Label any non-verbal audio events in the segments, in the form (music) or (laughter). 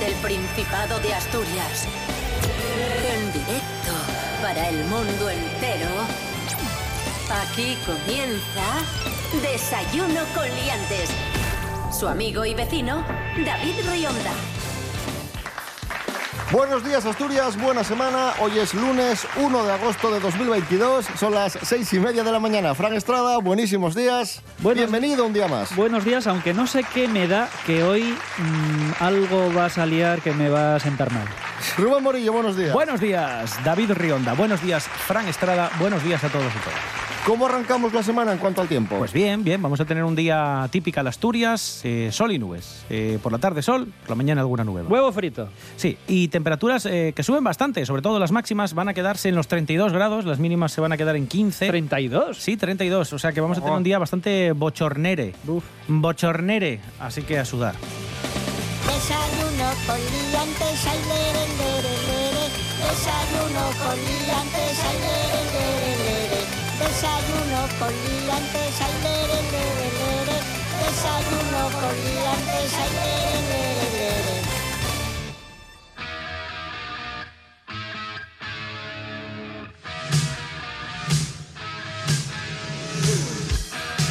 Desde el Principado de Asturias. En directo para el mundo entero. Aquí comienza Desayuno con Liantes. Su amigo y vecino, David Rionda. Buenos días Asturias, buena semana. Hoy es lunes 1 de agosto de 2022. Son las seis y media de la mañana. Fran Estrada, buenísimos días. Buenos- Bienvenido un día más. Buenos días, aunque no sé qué me da que hoy mm, algo va a salir que me va a sentar mal. Rubén Morillo, buenos días. Buenos días, David Rionda. Buenos días, Fran Estrada. Buenos días a todos y todas. ¿Cómo arrancamos la semana en cuanto al tiempo? Pues bien, bien, vamos a tener un día típico de Asturias, eh, sol y nubes. Eh, por la tarde sol, por la mañana alguna nube. Huevo frito. Sí, y temperaturas eh, que suben bastante, sobre todo las máximas van a quedarse en los 32 grados, las mínimas se van a quedar en 15. 32. Sí, 32, o sea que vamos a tener un día bastante bochornere. Uf. Bochornere, así que a sudar. Desayuno con liantes, ay, lere, lere, lere. Desayuno con liantes, ay, lere, lere, lere. Desayuno con liantes, ay, lere, lere, lere. Desayuno con liantes, ay, lere, lere, lere.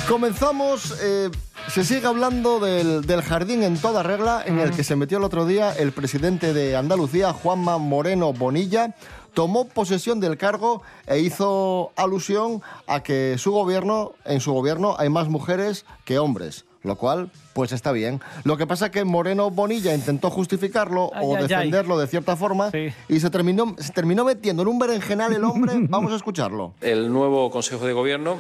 Comenzamos. eh, se sigue hablando del, del jardín en toda regla en el que se metió el otro día el presidente de Andalucía, Juanma Moreno Bonilla. Tomó posesión del cargo e hizo alusión a que su gobierno, en su gobierno hay más mujeres que hombres, lo cual pues está bien. Lo que pasa es que Moreno Bonilla intentó justificarlo Ay, o ay, ay. defenderlo de cierta forma Sí. y se terminó, se terminó metiendo en un berenjenal el hombre. (laughs) Vamos a escucharlo. El nuevo Consejo de Gobierno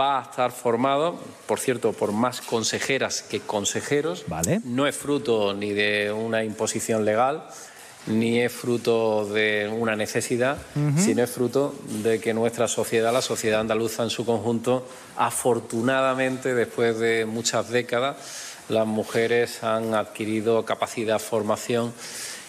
va a estar formado, por cierto, por más consejeras que consejeros. Vale. No es fruto ni de una imposición legal, ni es fruto de una necesidad, sino es fruto de que nuestra sociedad, la sociedad andaluza en su conjunto, afortunadamente, después de muchas décadas, las mujeres han adquirido capacidad, formación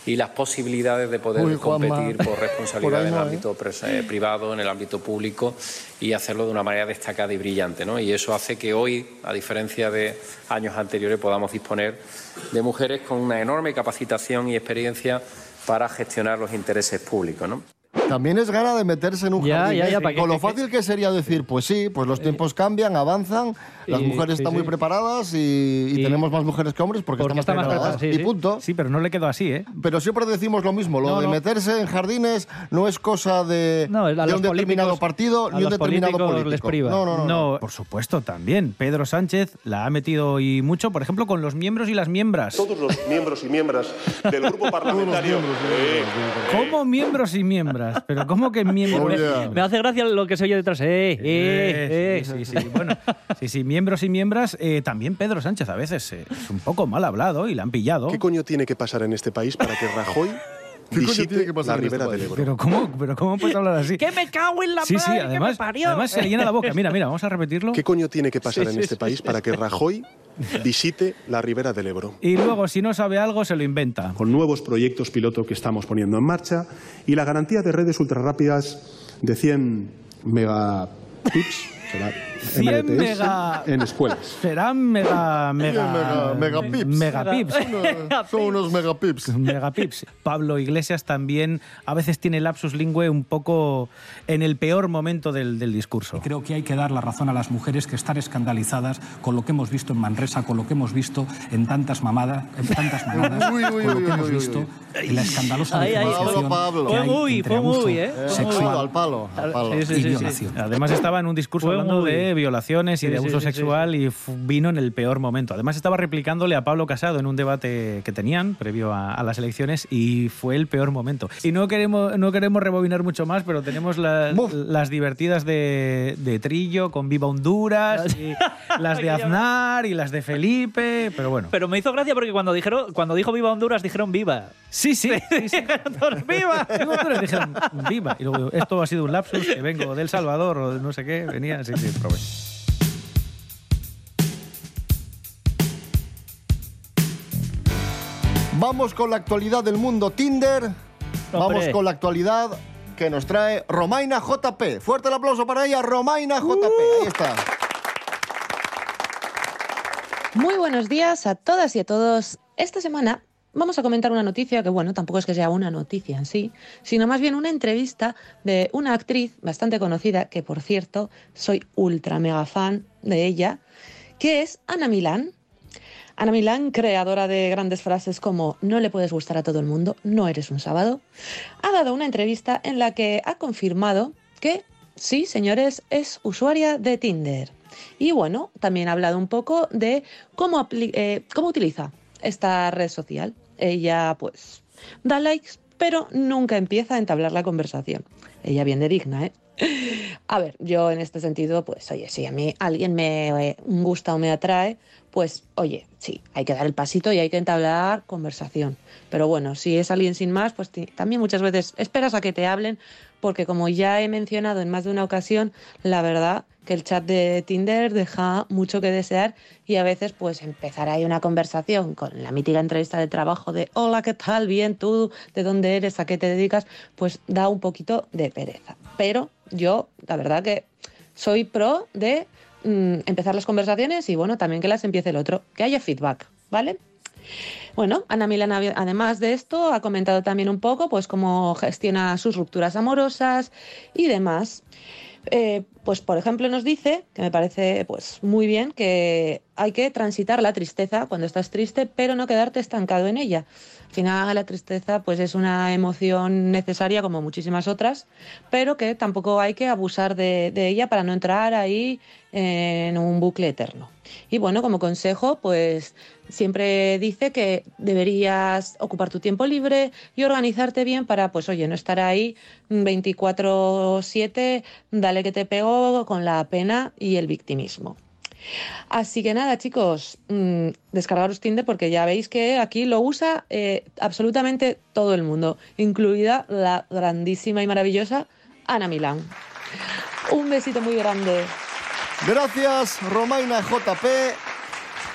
y las posibilidades de poder Uy, competir por responsabilidad en el ¿eh? ámbito eh, privado, en el ámbito público y hacerlo de una manera destacada y brillante. ¿no? Y eso hace que hoy, a diferencia de años anteriores, podamos disponer de mujeres con una enorme capacitación y experiencia para gestionar los intereses públicos. ¿no? También es gana de meterse en un Ya, jardín. ya, ¿eh? Con lo ¿Qué- fácil que sería decir, pues sí, pues los tiempos cambian, avanzan, las Y- mujeres sí, están sí. muy preparadas y, y Y- tenemos más mujeres que hombres porque, Porque están más está más preparadas. preparada, sí, y punto. Sí, pero no le quedó así, ¿eh? Pero siempre decimos lo mismo, lo No, de no. meterse en jardines no es cosa de, No, de un determinado partido ni un determinado político. les priva. No, no, no. no. No, por supuesto, también. Pedro Sánchez la ha metido y mucho, por ejemplo, con los miembros y las miembras. todos los miembros y miembros del grupo (laughs) parlamentario. Eh, ¿Cómo miembros y miembras? Pero ¿cómo que miembros Oh? Me hace gracia lo que se oye detrás. Eh, eh, eh. sí, sí, sí. Bueno, sí, sí, miembros y miembras. eh, también Pedro Sánchez a veces eh, es un poco mal hablado y le han pillado. ¿Qué coño tiene que pasar en este país para que Rajoy ¿Qué coño visite tiene que pasar la ribera del Ebro? Pero ¿cómo, pero ¿cómo puedes hablar así? (laughs) ¡Que me cago en la Sí, sí, madre que además, me parió! además se le llena la boca. Mira, mira, vamos a repetirlo. ¿Qué coño tiene que pasar Sí, en sí, este sí, país para que Rajoy visite la ribera del Ebro? Y luego, si no sabe algo, se lo inventa. con nuevos proyectos piloto que estamos poniendo en marcha y la garantía de redes ultrarrápidas de 100 megapips, será 100 MBTs, mega- en escuelas. Serán mega... mega... Mega- megapips. Megapips. (laughs) Son unos megapips. Megapips. Pablo Iglesias también a veces tiene lapsus lingüe un poco en el peor momento del, del discurso. Creo que hay que dar la razón a las mujeres que están escandalizadas con lo que hemos visto en Manresa, con lo que hemos visto en tantas mamadas, en tantas mamadas, Uy, uy, con lo que uy, hemos uy, visto uy. Y la escandalosa Ay, ay, Pablo, Pablo. Fue muy, fue muy, ¿eh? Al sexual al palo, al palo. Sí, sí, y sí, sí. violación. Además estaba en un discurso Fue hablando muy- de violaciones y de abuso sexual y vino en el peor momento. Además estaba replicándole a Pablo Casado en un debate que tenían previo a, a las elecciones y fue el peor momento. Y no queremos, no queremos rebobinar mucho más, pero tenemos la- las divertidas de, de Trillo con Viva Honduras, (laughs) y las de Aznar y las de Felipe, pero bueno. Pero me hizo gracia porque cuando dijeron, cuando dijo Viva Honduras dijeron Viva. Sí, sí, sí, (laughs) sí. ¡Viva! Viva Honduras dijeron viva. Y luego, esto ha sido un lapsus, que vengo del Salvador o de no sé qué, venía, sí, sí, probé. Vamos con la actualidad del mundo Tinder. Vamos con la actualidad que nos trae Romaina JP. Fuerte el aplauso para ella, Romaina JP. Ahí está. Muy buenos días a todas y a todos. Esta semana vamos a comentar una noticia que, bueno, tampoco es que sea una noticia en sí, sino más bien una entrevista de una actriz bastante conocida, que por cierto soy ultra mega fan de ella, que es Ana Milán. Ana Milán, creadora de grandes frases como no le puedes gustar a todo el mundo, no eres un sábado, ha dado una entrevista en la que ha confirmado que sí, señores, es usuaria de Tinder. Y bueno, también ha hablado un poco de cómo, eh, cómo utiliza esta red social. Ella pues da likes, pero nunca empieza a entablar la conversación. Ella bien de digna, ¿eh? (laughs) A ver, yo en este sentido, pues oye, si a mí alguien me eh, gusta o me atrae, pues oye, sí, hay que dar el pasito y hay que entablar conversación. Pero bueno, si es alguien sin más, pues también muchas veces esperas a que te hablen, porque como ya he mencionado en más de una ocasión, la verdad que el chat de Tinder deja mucho que desear y a veces pues empezar ahí una conversación con la mítica entrevista de trabajo de hola, ¿qué tal? Bien, tú, ¿de dónde eres? ¿A qué te dedicas? Pues da un poquito de pereza. Pero yo, la verdad que soy pro de mm, empezar las conversaciones y bueno, también que las empiece el otro, que haya feedback, ¿vale? Bueno, Ana Milán, además de esto, ha comentado también un poco pues cómo gestiona sus rupturas amorosas y demás. Eh, pues por ejemplo nos dice, que me parece pues muy bien, que hay que transitar la tristeza cuando estás triste, pero no quedarte estancado en ella. Al final la tristeza pues es una emoción necesaria como muchísimas otras, pero que tampoco hay que abusar de, de ella para no entrar ahí en un bucle eterno. Y bueno, como consejo, pues siempre dice que deberías ocupar tu tiempo libre y organizarte bien para, pues oye, no estar ahí 24/7, dale que te pego con la pena y el victimismo. Así que nada, chicos, mmm, descargaros Tinder porque ya veis que aquí lo usa eh, absolutamente todo el mundo, incluida la grandísima y maravillosa Ana Milán. Un besito muy grande. Gracias, Romaina JP.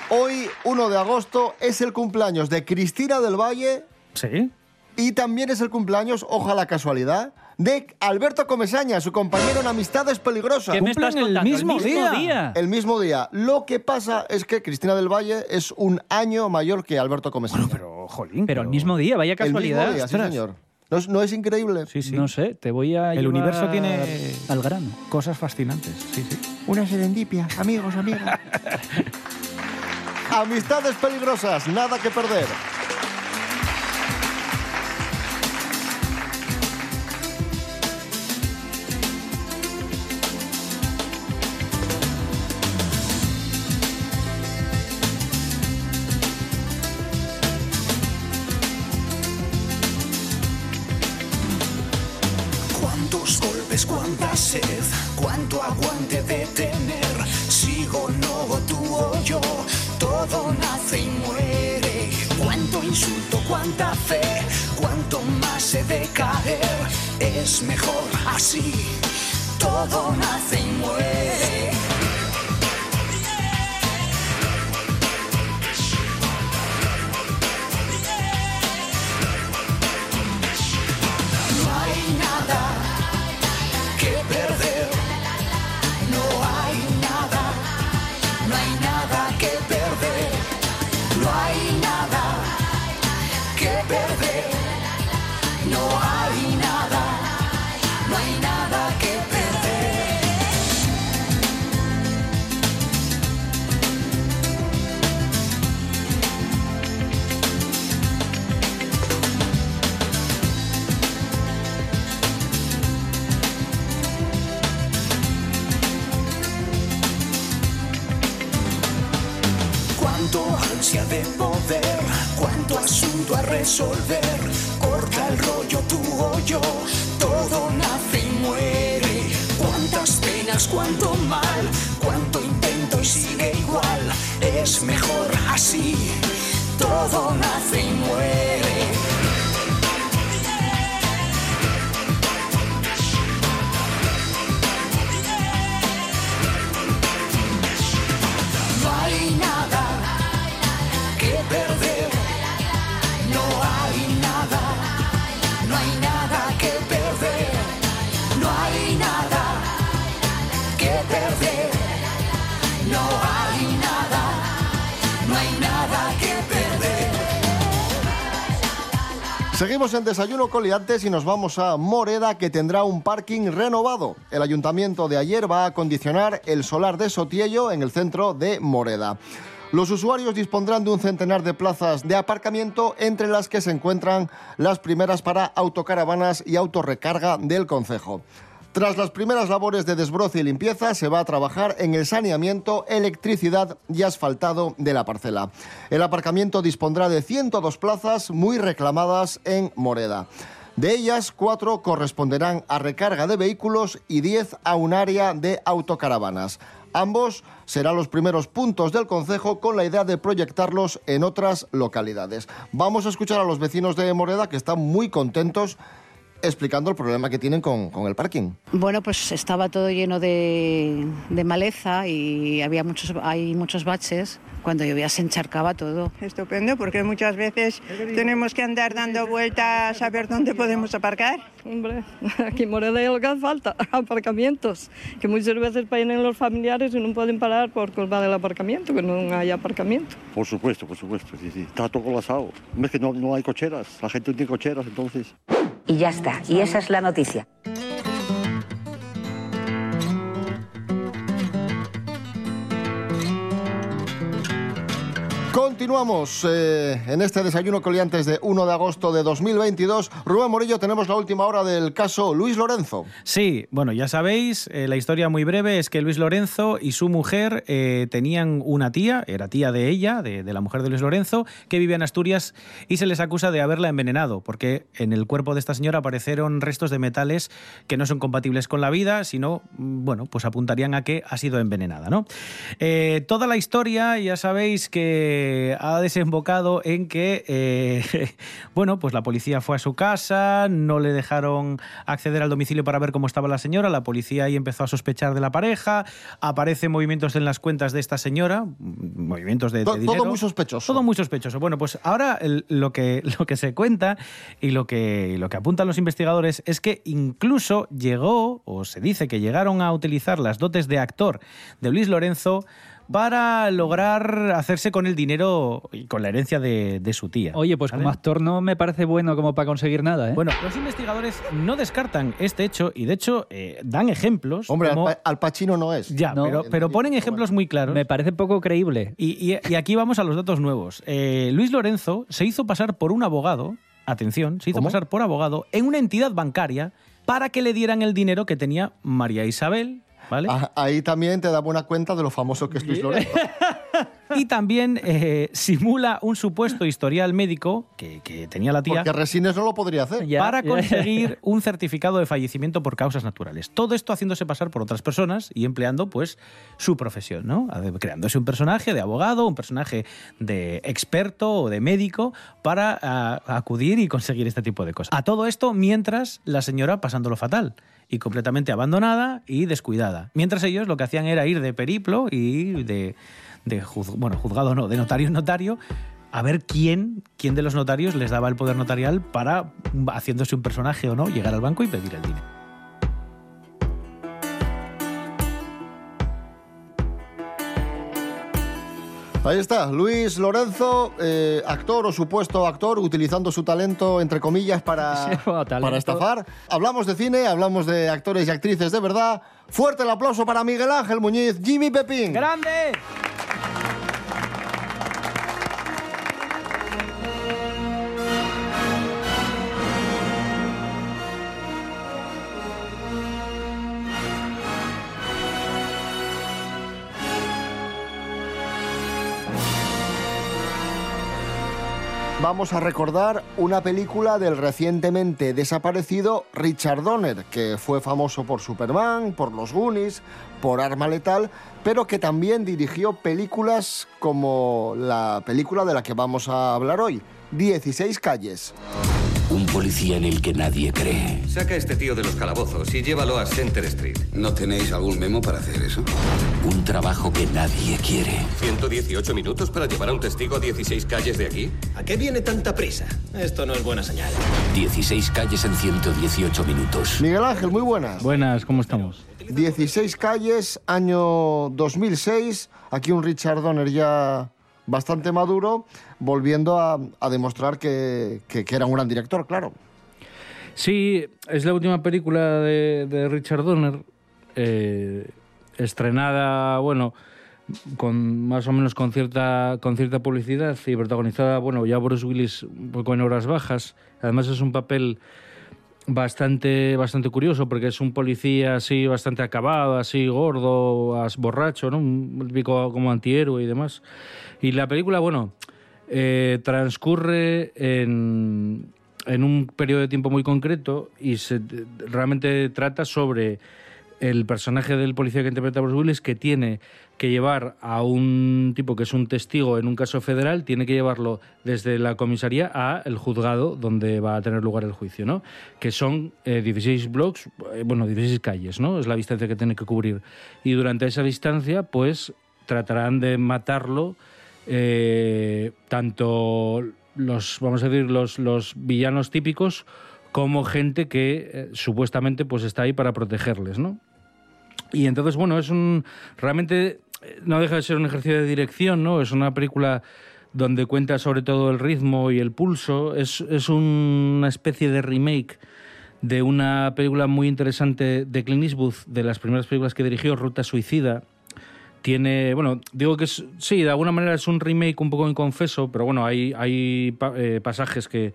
Hoy, 1 de agosto, es el cumpleaños de Cristina del Valle. Sí. Y también es el cumpleaños, ojalá casualidad, de Alberto Comesaña, su compañero en Amistades Peligrosas. ¿Qué me estás el contando? mismo día. El mismo día. Lo que pasa es que Cristina del Valle es un año mayor que Alberto Comesaña. Pero, jolín. Pero el mismo día, vaya el mismo casualidad. día, sí, señor. ¿No es, no es increíble? Sí, sí. No sé, te voy a El llevar universo tiene- al grano. Cosas fascinantes. Sí, sí. Una serendipia, amigos, amigas. (laughs) Amistades peligrosas, nada que perder. Aguante de tener. Sigo, no, tú o yo, todo nace y muere. Cuánto insulto, cuánta fe, cuánto más he de caer. Es mejor así, todo nace y muere. De poder, cuánto asunto a resolver. Corta el rollo tú o yo, todo nace y muere. Cuántas penas, cuánto mal, cuánto intento y sigue igual. Es mejor así, todo nace y muere. Seguimos en Desayuno Coliantes y nos vamos a Moreda, que tendrá un parking renovado. El ayuntamiento de ayer va a acondicionar el solar de Sotiello en el centro de Moreda. Los usuarios dispondrán de un centenar de plazas de aparcamiento, entre las que se encuentran las primeras para autocaravanas y autorrecarga del concejo. Tras las primeras labores de desbroce y limpieza, se va a trabajar en el saneamiento, electricidad y asfaltado de la parcela. El aparcamiento dispondrá de 102 plazas muy reclamadas en Moreda. De ellas, cuatro corresponderán a recarga de vehículos y 10 a un área de autocaravanas. Ambos serán los primeros puntos del concejo con la idea de proyectarlos en otras localidades. Vamos a escuchar a los vecinos de Moreda que están muy contentos explicando el problema que tienen con, con el parking. Bueno, pues estaba todo lleno de, de maleza y había muchos, hay muchos baches. Cuando llovía se encharcaba todo. Estupendo, porque muchas veces tenemos que andar dando vueltas a ver dónde podemos aparcar. Hombre, (laughs) aquí en Moreda lo que hace falta, (laughs) aparcamientos. Que muchas veces vienen los familiares y no pueden parar por culpa del aparcamiento, que no hay aparcamiento. Por supuesto, por supuesto, sí, sí. Está todo colapsado. Es que no, no hay cocheras, la gente no tiene cocheras, entonces... Y ya está, y esa es la noticia. Continuamos eh, en este desayuno coliantes de 1 de agosto de 2022. Rubén Morillo, tenemos la última hora del caso Luis Lorenzo. Sí, bueno, ya sabéis, eh, la historia muy breve es que Luis Lorenzo y su mujer eh, tenían una tía, era tía de ella, de, la mujer de Luis Lorenzo, que vivía en Asturias y se les acusa de haberla envenenado, porque en el cuerpo de esta señora aparecieron restos de metales que no son compatibles con la vida, sino, mm, bueno, pues apuntarían a que ha sido envenenada, ¿no? Toda la historia, ya sabéis que ha desembocado en que, eh, (laughs) bueno, pues la policía fue a su casa, no le dejaron acceder al domicilio para ver cómo estaba la señora, la policía ahí empezó a sospechar de la pareja, aparecen movimientos en las cuentas de esta señora, movimientos de, de To- dinero. todo muy sospechoso. Todo muy sospechoso. Bueno, pues ahora el- lo, que, (laughs) lo que se cuenta y lo que, y lo que apuntan los investigadores es que incluso llegó, o se dice que llegaron a utilizar las dotes de actor de Luis Lorenzo para lograr hacerse con el dinero y con la herencia de, de su tía. Oye, pues como actor no me parece bueno como para conseguir nada, ¿eh? Bueno, los investigadores no descartan este hecho y de hecho eh, dan ejemplos. Hombre, como- Al, Pa- Al Pacino no es. ya, No. pero, pero ponen ejemplos muy claros. Me parece poco creíble. Y, y- y aquí vamos a los datos nuevos. Eh, Luis Lorenzo se hizo pasar por un abogado, atención, se hizo ¿Cómo? pasar por abogado en una entidad bancaria para que le dieran el dinero que tenía María Isabel, ¿vale? Ah, Ahí también te da buena cuenta de lo famoso que es Luis Lorenzo. Y también eh, simula un supuesto historial médico que, que tenía la tía. Porque Resines no lo podría hacer. Ya, para ya. (laughs) conseguir un certificado de fallecimiento por causas naturales. Todo esto haciéndose pasar por otras personas y empleando pues su profesión, ¿no? Creándose un personaje de abogado, un personaje de experto o de médico para ah, acudir y conseguir este tipo de cosas. A todo esto mientras la señora pasándolo fatal y completamente abandonada y descuidada. Mientras ellos lo que hacían era ir de periplo y de, de bueno, juzgado no, de notario en notario a ver quién, quién de los notarios les daba el poder notarial para, haciéndose un personaje o no, llegar al banco y pedir el dinero. Ahí está, Luis Lorenzo, eh, actor o supuesto actor, utilizando su talento, entre comillas, para, (laughs) para estafar. Hablamos de cine, hablamos de actores y actrices de verdad. Fuerte el aplauso para Miguel Ángel Muñiz, Jimmy Pepín. ¡Grande! Vamos a recordar una película del recientemente desaparecido Richard Donner, que fue famoso por Superman, por Los Goonies, por Arma Letal, pero que también dirigió películas como la película de la que vamos a hablar hoy, 16 calles. Un policía en el que nadie cree. Saca a este tío de los calabozos y llévalo a Center Street. ¿No tenéis algún memo para hacer eso? Un trabajo que nadie quiere. 118 minutos para llevar a un testigo a 16 calles de aquí. ¿A qué viene tanta prisa? Esto no es buena señal. 16 calles en 118 minutos. Miguel Ángel, muy buenas. Buenas, ¿cómo estamos? 16 calles, año 2006. Aquí un Richard Donner ya bastante maduro, volviendo a, a demostrar que, era un gran director, claro. Sí, es la última película de, de Richard Donner, eh, estrenada, bueno, con más o menos con cierta, con cierta publicidad y protagonizada, bueno, ya Bruce Willis un poco en horas bajas. Además es un papel bastante, bastante curioso porque es un policía así bastante acabado, así gordo, as- borracho, ¿no? Un como antihéroe y demás. Y la película, bueno, eh, transcurre en, en un periodo de tiempo muy concreto y se, realmente trata sobre el personaje del policía que interpreta Bruce Willis que tiene que llevar a un tipo que es un testigo en un caso federal, tiene que llevarlo desde la comisaría a el juzgado donde va a tener lugar el juicio, ¿no? Que son eh, 16 blocks, eh, bueno, 16 calles, ¿no? Es la distancia que tiene que cubrir. Y durante esa distancia, pues tratarán de matarlo eh, tanto los, vamos a decir, los, los villanos típicos como gente que eh, supuestamente pues está ahí para protegerles, ¿no? Y entonces, bueno, es un. Realmente eh, no deja de ser un ejercicio de dirección, ¿no? Es una película donde cuenta sobre todo el ritmo y el pulso. Es, es una especie de remake de una película muy interesante de Clint Eastwood, de las primeras películas que dirigió, Ruta Suicida. Tiene, bueno, digo que es, sí, de alguna manera es un remake un poco inconfeso, pero bueno, hay, hay eh, pasajes que,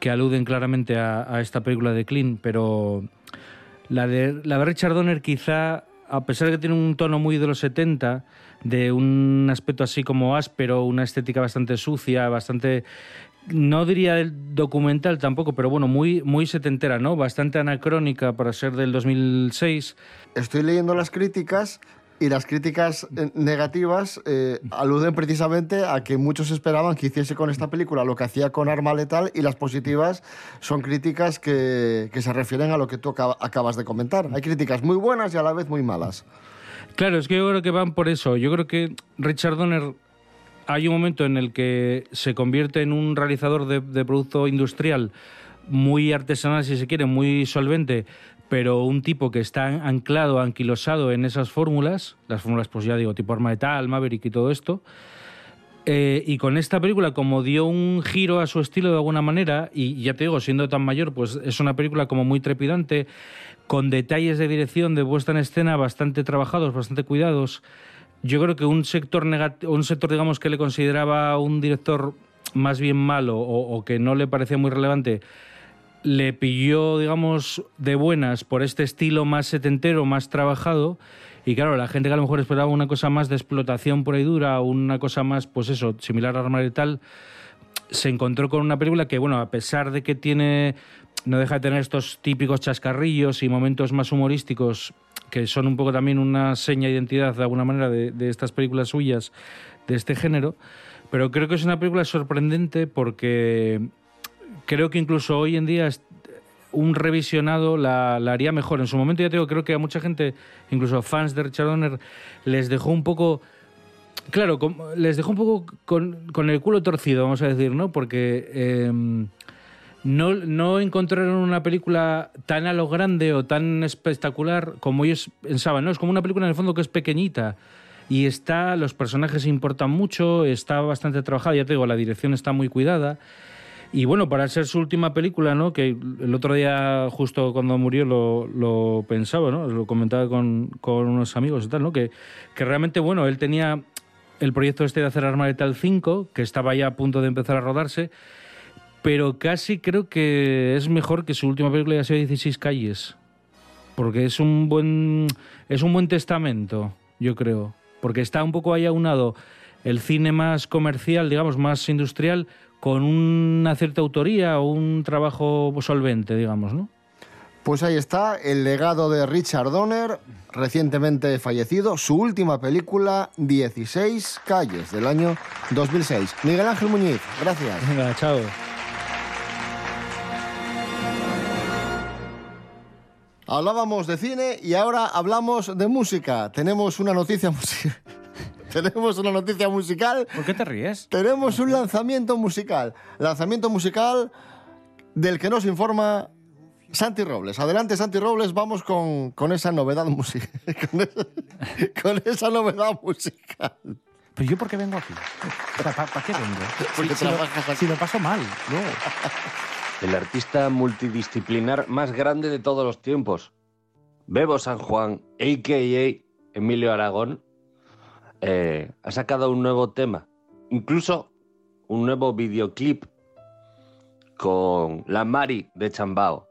que aluden claramente a, a esta película de Clint, pero la de, la de Richard Donner quizá, a pesar de que tiene un tono muy de los 70, de un aspecto así como áspero, una estética bastante sucia, bastante... No diría documental tampoco, pero bueno, muy, muy setentera, ¿no? Bastante anacrónica para ser del 2006. Estoy leyendo las críticas y las críticas eh, negativas eh, aluden precisamente a que muchos esperaban que hiciese con esta película lo que hacía con Arma Letal y las positivas son críticas que, que se refieren a lo que tú acaba- acabas de comentar. Hay críticas muy buenas y a la vez muy malas. Claro, es que yo creo que van por eso. Yo creo que Richard Donner hay un momento en el que se convierte en un realizador de, de producto industrial muy artesanal, si se quiere, muy solvente, pero un tipo que está anclado, anquilosado en esas fórmulas, las fórmulas, pues ya digo, tipo Arma de Tal, Maverick y todo esto. Eh, y con esta película, como dio un giro a su estilo de alguna manera, y ya te digo, siendo tan mayor, pues es una película como muy trepidante, con detalles de dirección, de puesta en escena bastante trabajados, bastante cuidados. Yo creo que un sector, un sector digamos, que le consideraba un director más bien malo o, o que no le parecía muy relevante, le pilló, digamos, de buenas por este estilo más setentero, más trabajado. Y claro, la gente que a lo mejor esperaba una cosa más de explotación por ahí dura, una cosa más, pues eso, similar a Arma y tal, se encontró con una película que, bueno, a pesar de que tiene, no deja de tener estos típicos chascarrillos y momentos más humorísticos, que son un poco también una seña de identidad, de alguna manera, de estas películas suyas, de este género, pero creo que es una película sorprendente porque creo que incluso hoy en día un revisionado la, haría mejor. En su momento, ya te digo, creo que a mucha gente, incluso fans de Richard Donner, les dejó un poco Claro, com- les dejó un poco con, con el culo torcido, vamos a decir, ¿no? Porque eh, no, no encontraron una película tan a lo grande o tan espectacular como ellos pensaban, ¿no? Es como una película en el fondo que es pequeñita y está, los personajes importan mucho, está bastante trabajada, ya te digo, la dirección está muy cuidada. Y bueno, para ser su última película, ¿no? Que el otro día, justo cuando murió, lo, pensaba, ¿no? Lo comentaba con, con unos amigos y tal, ¿no? Que, que realmente, bueno, él tenía el proyecto este de hacer Arma Letal 5, que estaba ya a punto de empezar a rodarse, pero casi creo que es mejor que su última película haya sido 16 calles. Porque es un buen es un buen testamento, yo creo, porque está un poco ahí aunado el cine más comercial, digamos, más industrial con una cierta autoría o un trabajo solvente, digamos, ¿no? Pues ahí está el legado de Richard Donner, recientemente fallecido, su última película, 16 calles, del año 2006. Miguel Ángel Muñiz, gracias. Venga, chao. Hablábamos de cine y ahora hablamos de música. Tenemos una noticia musical. Tenemos una noticia musical. ¿Por qué te ríes? Tenemos un lanzamiento musical. Lanzamiento musical del que nos informa Santi Robles. Adelante, Santi Robles, vamos con, con esa novedad musical. (laughs) con, esa, con esa novedad musical. ¿Pero yo por qué vengo aquí? ¿Para, qué vengo? (laughs) Porque si, si lo- trabajas aquí. si lo paso mal, no. El artista multidisciplinar más grande de todos los tiempos. Bebo San Juan, a.k.a. Emilio Aragón, eh, ha sacado un nuevo tema. Incluso un nuevo videoclip con la Mari de Chambao.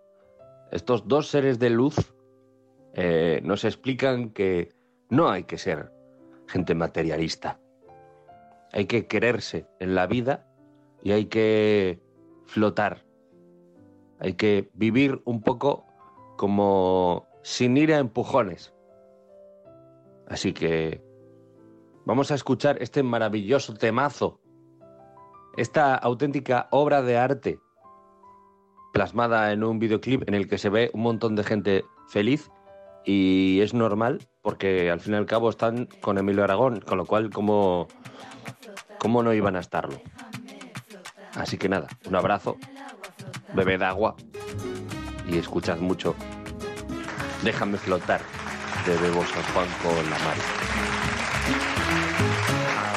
Estos dos seres de luz eh, nos explican que no hay que ser gente materialista. Hay que quererse en la vida y hay que flotar. Hay que vivir un poco como sin ir a empujones. Así que vamos a escuchar este maravilloso temazo, esta auténtica obra de arte plasmada en un videoclip en el que se ve un montón de gente feliz y es normal porque al fin y al cabo están con Emilio Aragón, con lo cual como cómo no iban a estarlo. Así que nada, un abrazo, bebed agua y escuchad mucho. Déjame flotar de Bebo San Juan con la mar.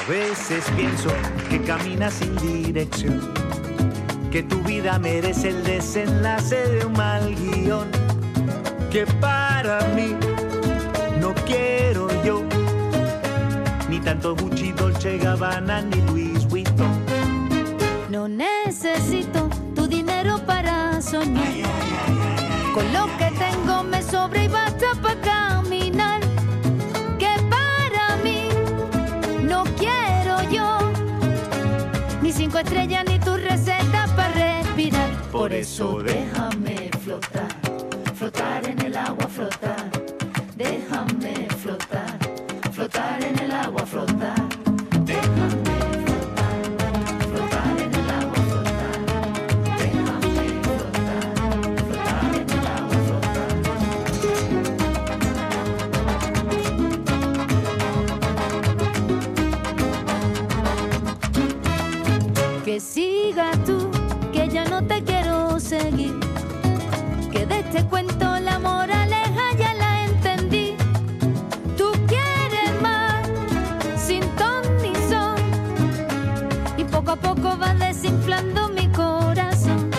A veces pienso que caminas sin dirección, que tu vida merece el desenlace de un mal guion, que para mí no quiero yo, ni tanto Gucci, Dolce Gabbana, ni Louis Vuitton. No necesito tu dinero para soñar. Con lo que tengo me sobra y basta para caminar. Cinco estrellas ni tu receta para respirar. Por eso déjame flotar, flotar en el agua, flotar. Déjame flotar, flotar en el agua, flotar. Que siga tú, que ya no te quiero seguir. Que de este cuento la moraleja ya la entendí. Tú quieres más, sin ton ni son. Y poco a poco vas desinflando mi corazón.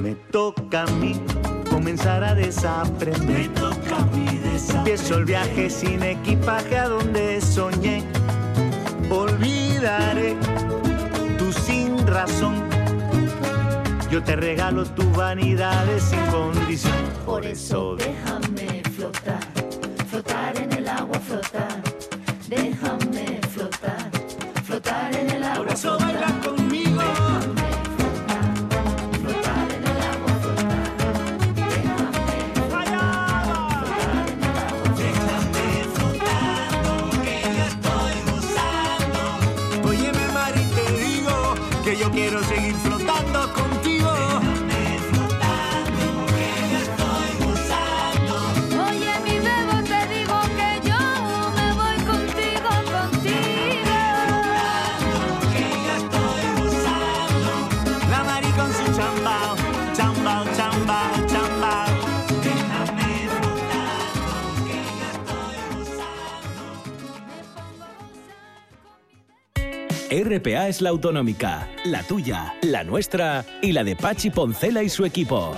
Me toca a mí comenzar a desaprender. Me toca a mí Empiezo el viaje sin equipaje a donde Yo te regalo tus vanidades sin condición. Por eso déjame que yo quiero RPA es la autonómica, la tuya, la nuestra y la de Pachi Poncela y su equipo.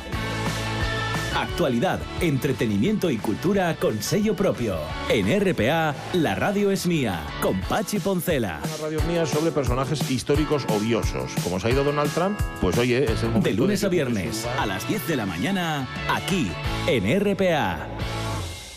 Actualidad, entretenimiento y cultura con sello propio. En RPA, la radio es mía, con Pachi Poncela. Una radio mía sobre personajes históricos odiosos. Como se ha ido Donald Trump, pues oye, es el momento De lunes a viernes, a las 10 de la mañana, aquí, en RPA.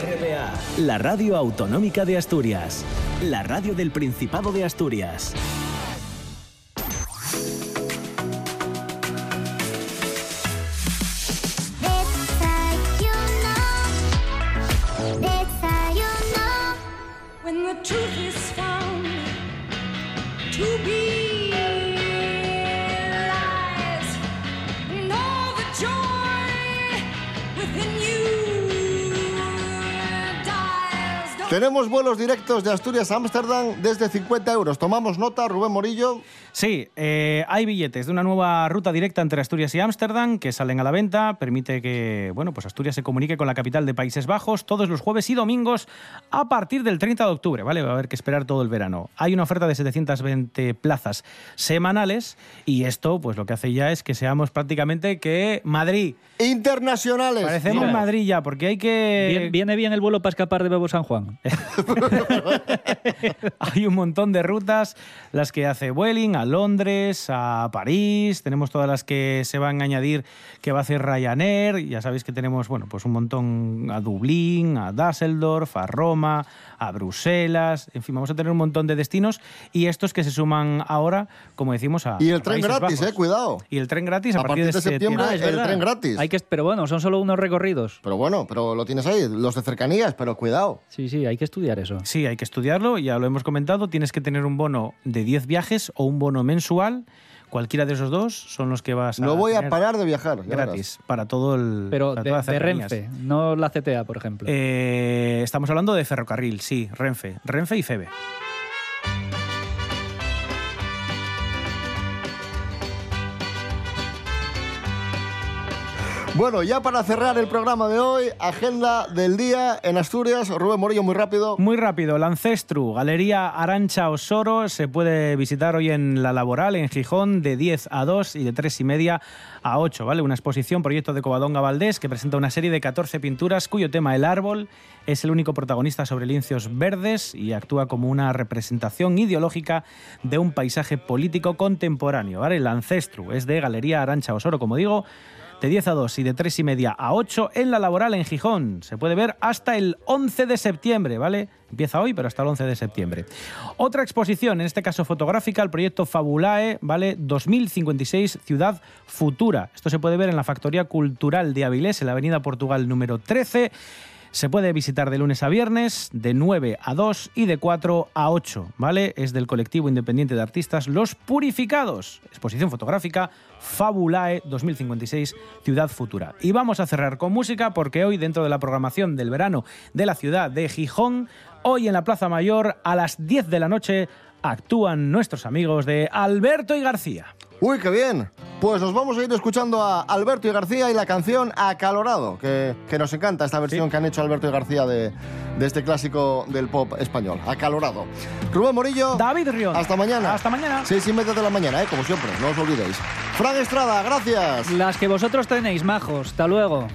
RPA. La radio autonómica de Asturias. La radio del Principado de Asturias. Tenemos vuelos directos de Asturias a Ámsterdam desde 50 euros. Tomamos nota, Rubén Morillo. Sí, eh, hay billetes de una nueva ruta directa entre Asturias y Ámsterdam que salen a la venta. Permite que bueno, pues Asturias se comunique con la capital de Países Bajos todos los jueves y domingos a partir del 30 de octubre. ¿vale? Va a haber que esperar todo el verano. Hay una oferta de 720 plazas semanales y esto pues lo que hace ya es que seamos prácticamente que Madrid. Internacionales. Parecemos Mira. Madrid ya, porque hay que... Bien- viene bien el vuelo para escapar de Bebo San Juan. (laughs) Hay un montón de rutas, las que hace Vueling a Londres, a París, tenemos todas las que se van a añadir que va a hacer Ryanair, ya sabéis que tenemos, bueno, pues un montón a Dublín, a Düsseldorf, a Roma, a Bruselas, en fin, vamos a tener un montón de destinos y estos que se suman ahora, como decimos, a Y el a tren Países gratis, Bajos. eh, cuidado. Y el tren gratis a, A partir de septiembre, Ah, es el verdad. tren gratis. Hay que, pero bueno, son solo unos recorridos. Pero bueno, pero lo tienes ahí, los de cercanías, pero cuidado. Sí, sí, hay que estudiar eso. Sí, hay que estudiarlo, ya lo hemos comentado, tienes que tener un bono de 10 viajes o un bono mensual. Cualquiera de esos dos son los que vas a No voy a parar de viajar. ya gratis para todo el Pero de. Renfe, no la CTA, por ejemplo. Eh, estamos hablando de ferrocarril, sí, Renfe, Renfe y Febe. Bueno, ya para cerrar el programa de hoy, agenda del día en Asturias. Rubén Morillo, muy rápido. Muy rápido, el Ancestru, Galería Arancha Osoro, se puede visitar hoy en la laboral, en Gijón, de 10 a 2 y de 3 y media a 8, ¿vale? Una exposición, proyecto de Covadonga Valdés, que presenta una serie de 14 pinturas cuyo tema, el árbol, es el único protagonista sobre lincios verdes y actúa como una representación ideológica de un paisaje político contemporáneo, ¿vale? El Ancestru es de Galería Arancha Osoro, como digo, de 10 a 2 y de 3 y media a 8 en la laboral en Gijón. Se puede ver hasta el 11 de septiembre, ¿vale? Empieza hoy, pero hasta el 11 de septiembre. Otra exposición, en este caso fotográfica, el proyecto Fabulae, ¿vale? 2056 Ciudad Futura. Esto se puede ver en la Factoría Cultural de Avilés, en la Avenida Portugal número 13. Se puede visitar de lunes a viernes, de 9 a 2 y de 4 a 8, ¿vale? Es del colectivo independiente de artistas Los Purificados. Exposición fotográfica Fabulae 2056 Ciudad Futura. Y vamos a cerrar con música porque hoy dentro de la programación del verano de la ciudad de Gijón, hoy en la Plaza Mayor a las 10 de la noche actúan nuestros amigos de Alberto y García. Uy, qué bien. Pues nos vamos a ir escuchando a Alberto y García y la canción Acalorado, que, que nos encanta esta versión que han hecho Alberto y García de, de este clásico del pop español. Acalorado. Rubén Morillo. David Rion. Hasta mañana. Hasta mañana. Seis y media de la mañana, ¿eh? como siempre, no os olvidéis. Fran Estrada, gracias. Las que vosotros tenéis, majos. Hasta luego.